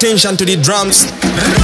attention to the drums.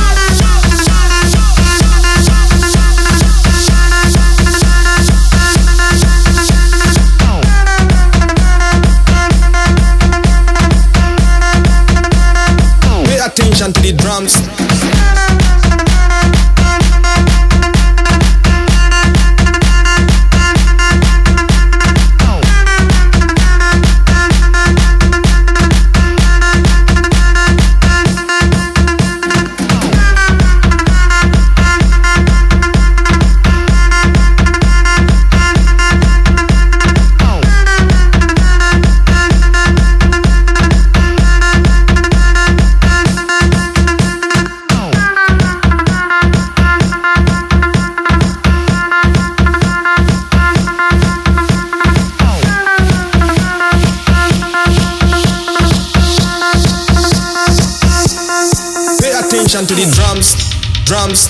to the drums, drums,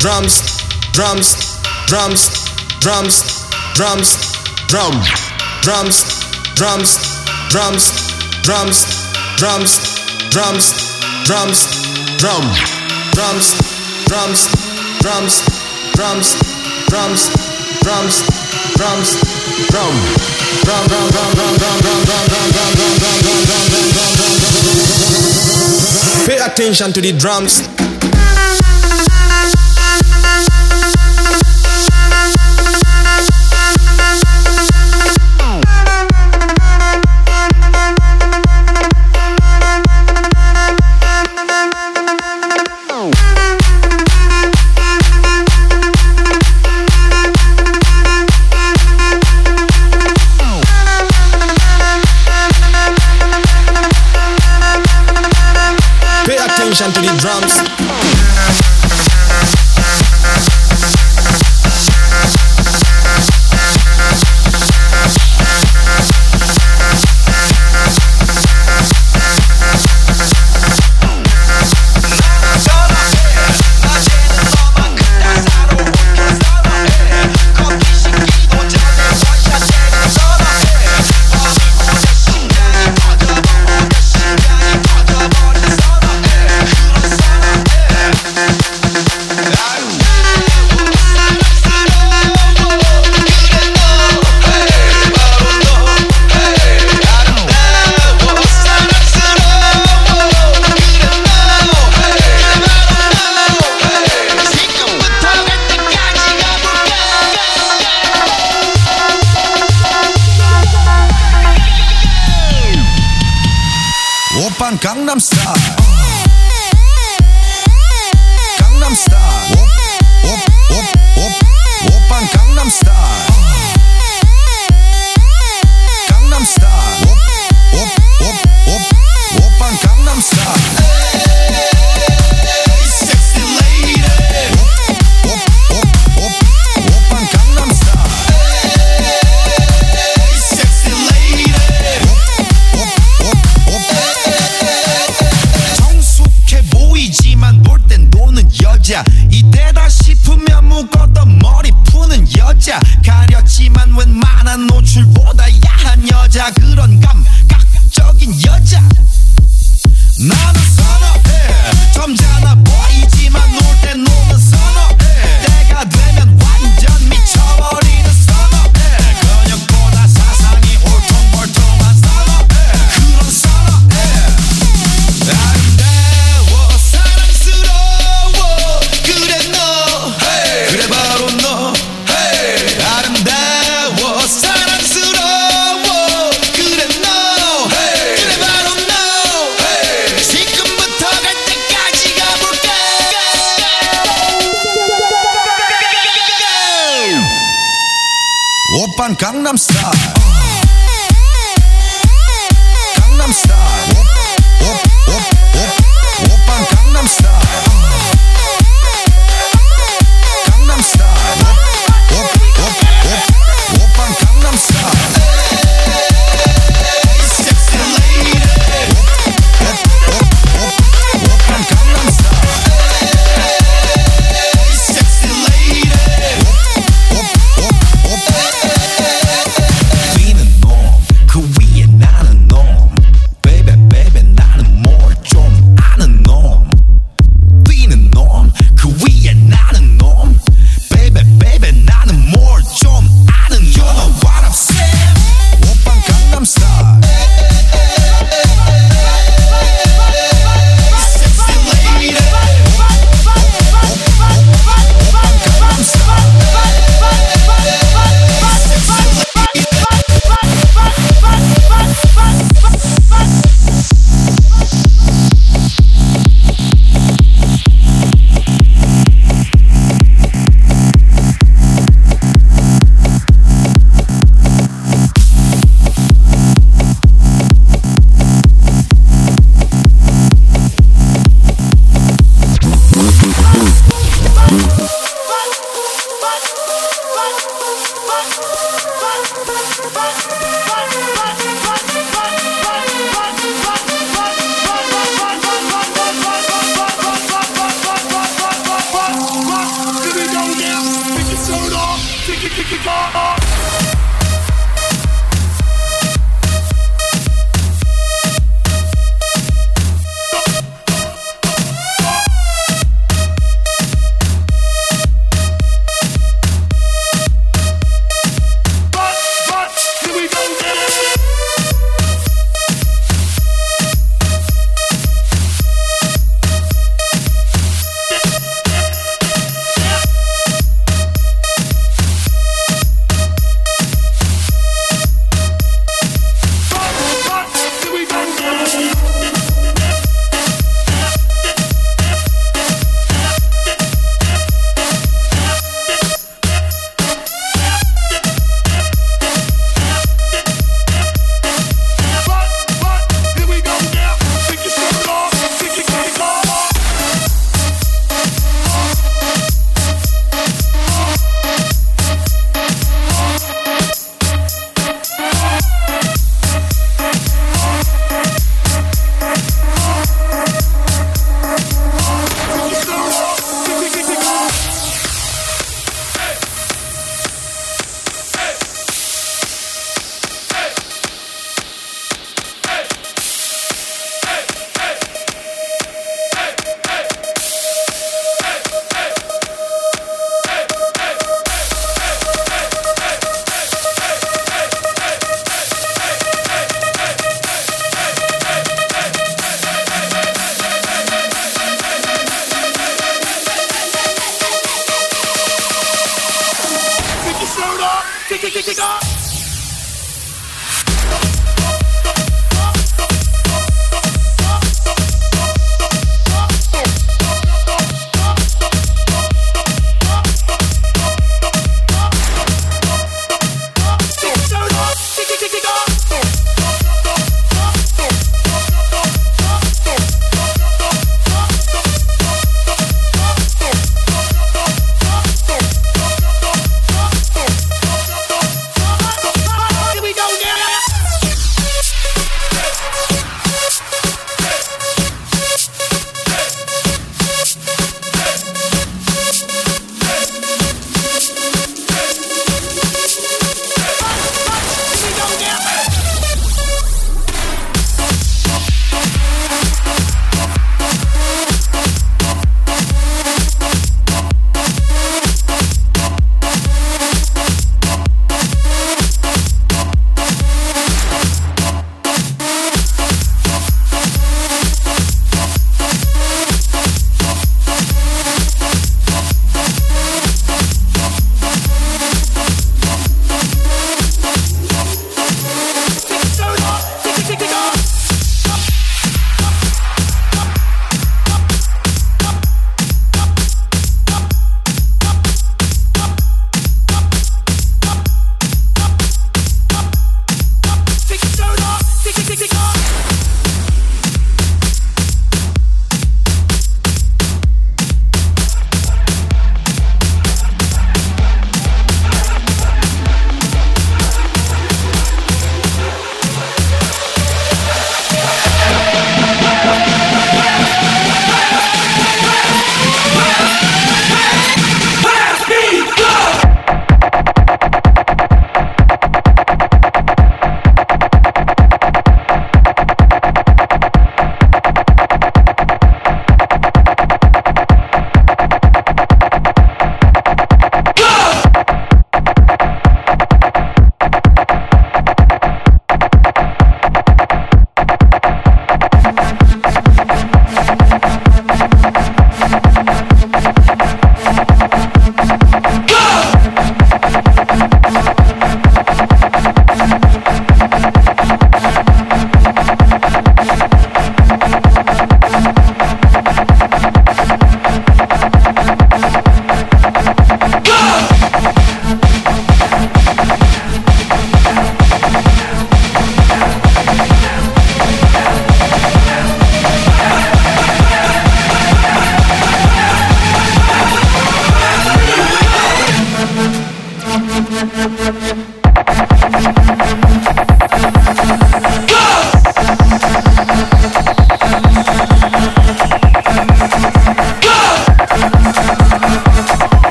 drums, drums, drums, drums, drums, drum, drums, drums, drums, drums, drums, drums, drums, drum, drums, drums, drums, drums, drums, drums, drums, drum, drum, drum, drum, drum, drum, drum, drum, drum, drum, drum, drum, drum attention to the drums.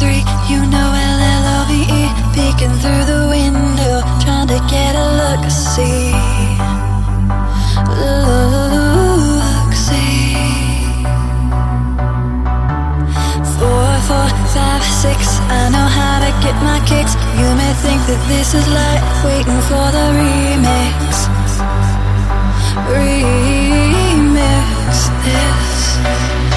three, you know L-L-O-V-E Peeking through the window, trying to get a look-see Look-see Four, four, five, six, I know how to get my kicks. You may think that this is like waiting for the remix. Remix this.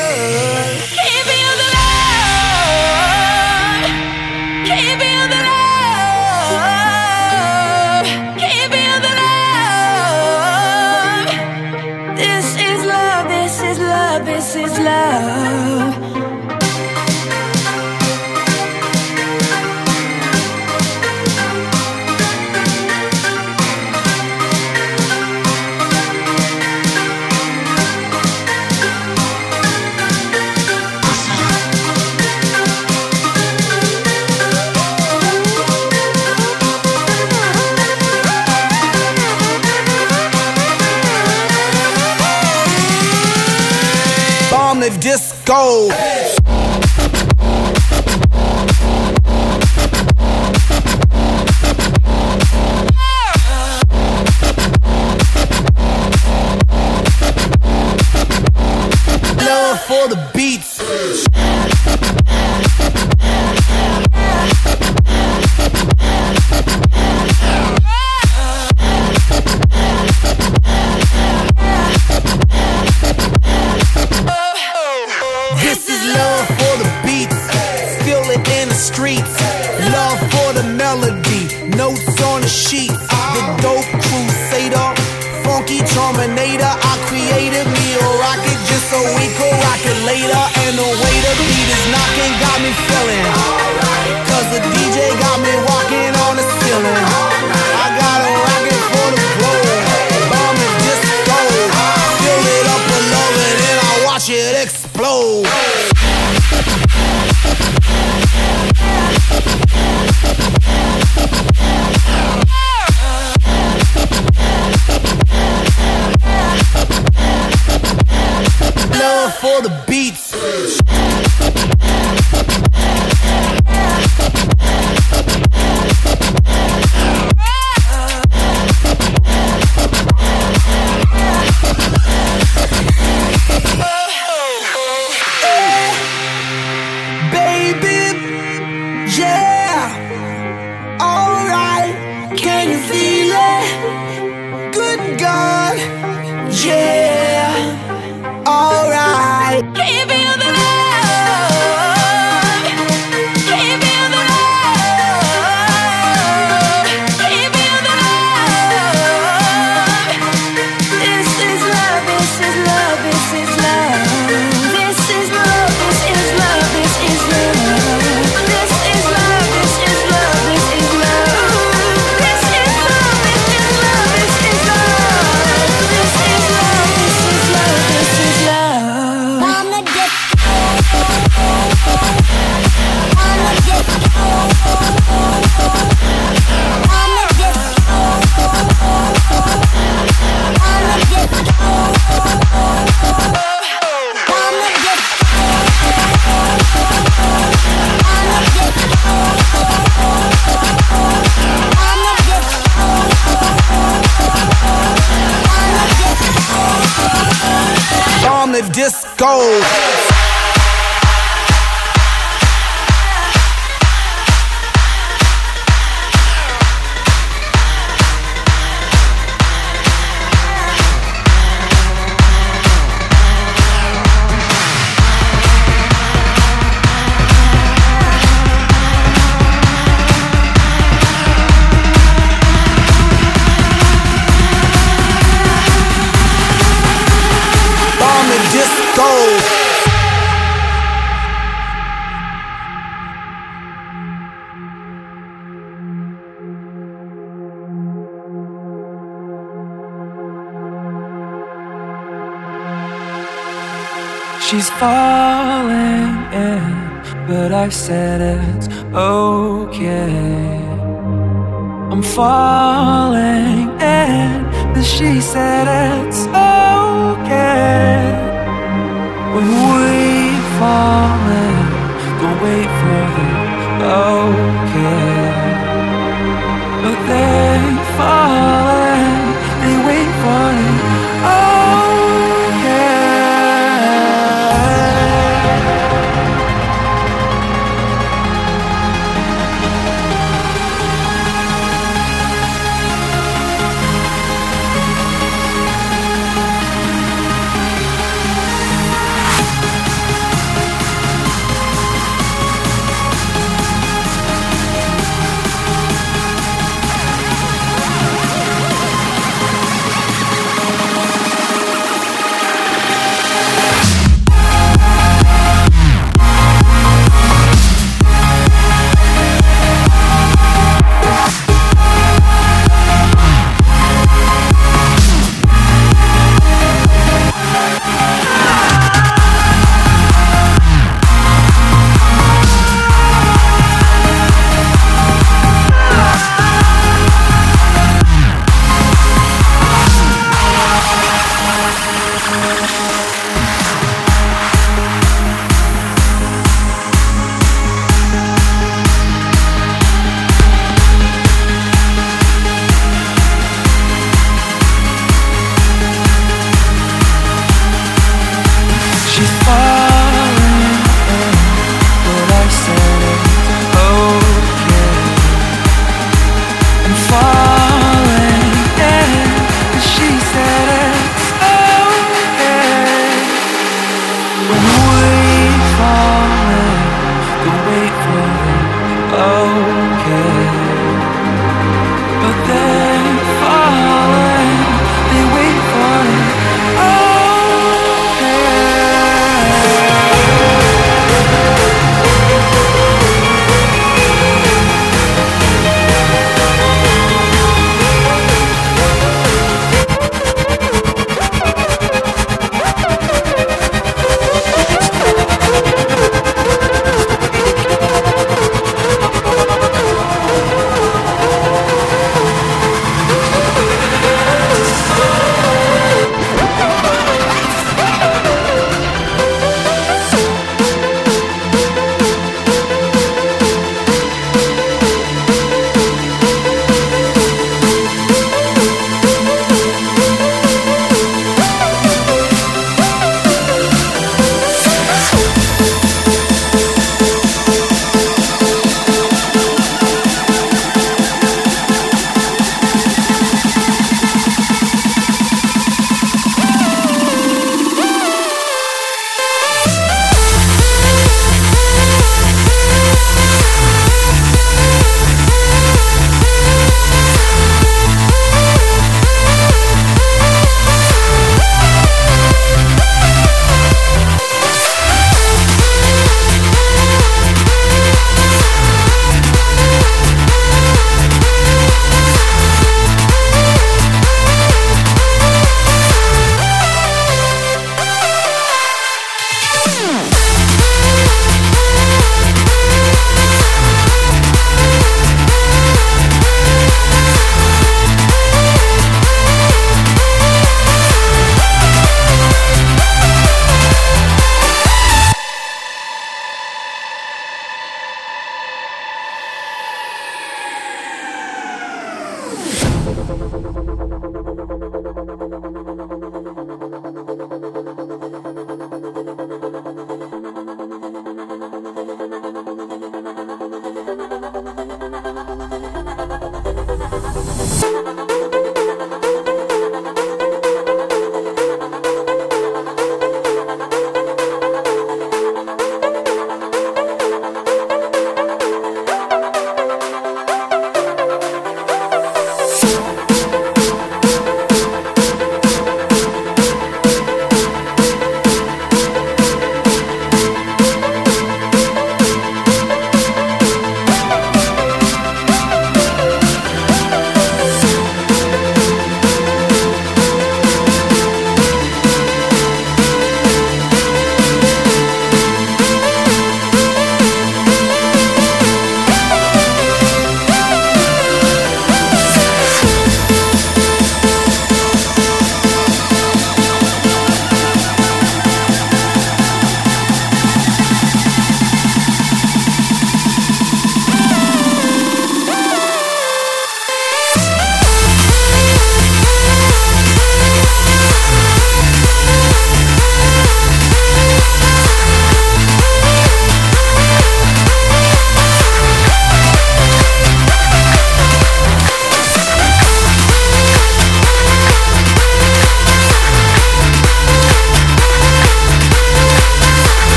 love She's falling in, but I've said it's okay. I'm falling in, but she said it's okay. When we fall in, don't wait for the okay. But they fall in, they wait for it.